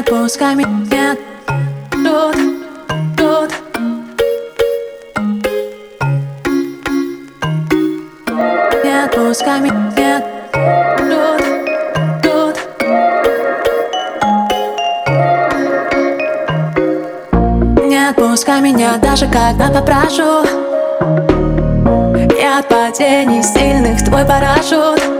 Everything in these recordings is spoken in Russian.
отпускай меня Тут, тут Не отпускай меня Тут, тут Не отпускай меня даже когда попрошу. Я от падений сильных твой парашют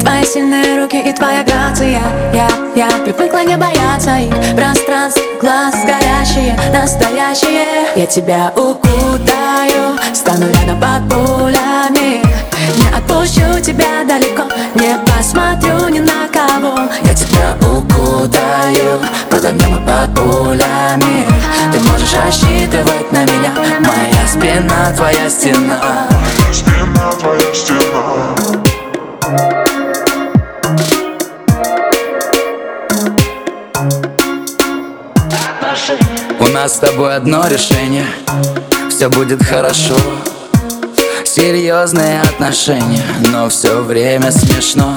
Твои сильные руки и твоя грация. Я, я привыкла не бояться их. Пространств, глаз горящие, настоящие. Я тебя укутаю, стану рядом под пулями. Не отпущу тебя далеко, не посмотрю ни на кого. Я тебя укутаю, под огнем и под пулями. Ты можешь рассчитывать на меня Моя спина, твоя стена У нас с тобой одно решение. Все будет хорошо. Серьезные отношения, но все время смешно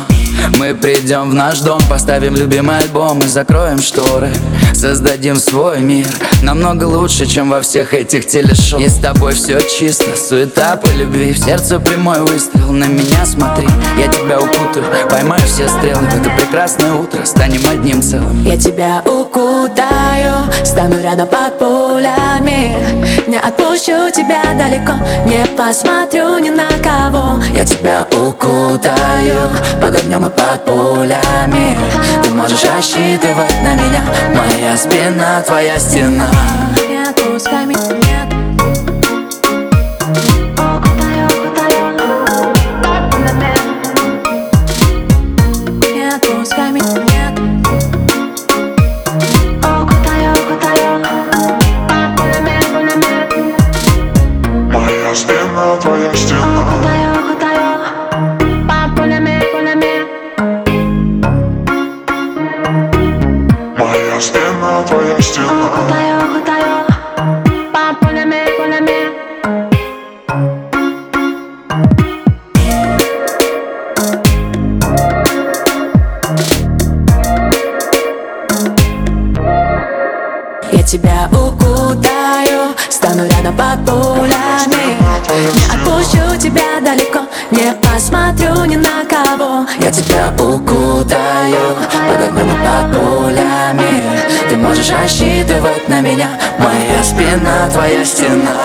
Мы придем в наш дом, поставим любимый альбом и закроем шторы. Создадим свой мир, намного лучше, чем во всех этих телешоу. И с тобой все чисто, суета по любви. В сердце прямой выстрел, на меня смотри. Я тебя укутаю, поймаю все стрелы. В это прекрасное утро станем одним целым. Я тебя укутаю, стану рядом под пулями. Не отпущу тебя далеко, не посмотрю ни на Я тебя укутаю под огнем и под пулями. Ты можешь рассчитывать на меня Моя спина, твоя стена. Не отпускай меня Не отпускай меня Моя спина, твоя стена Моя спина, твоя стена. Я тебя укутаю, стану рядом под пулями. Не отпущу тебя далеко, тебя укутаю под огнем и под пулями Ты можешь рассчитывать на меня. Моя спина, твоя стена.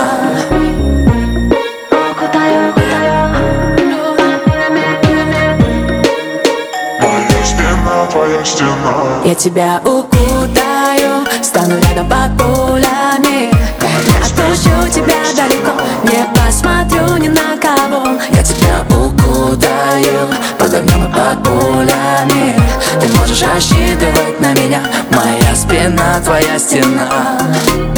Моя спина, твоя стена. Я тебя укутаю, стану рядом под твоя стена.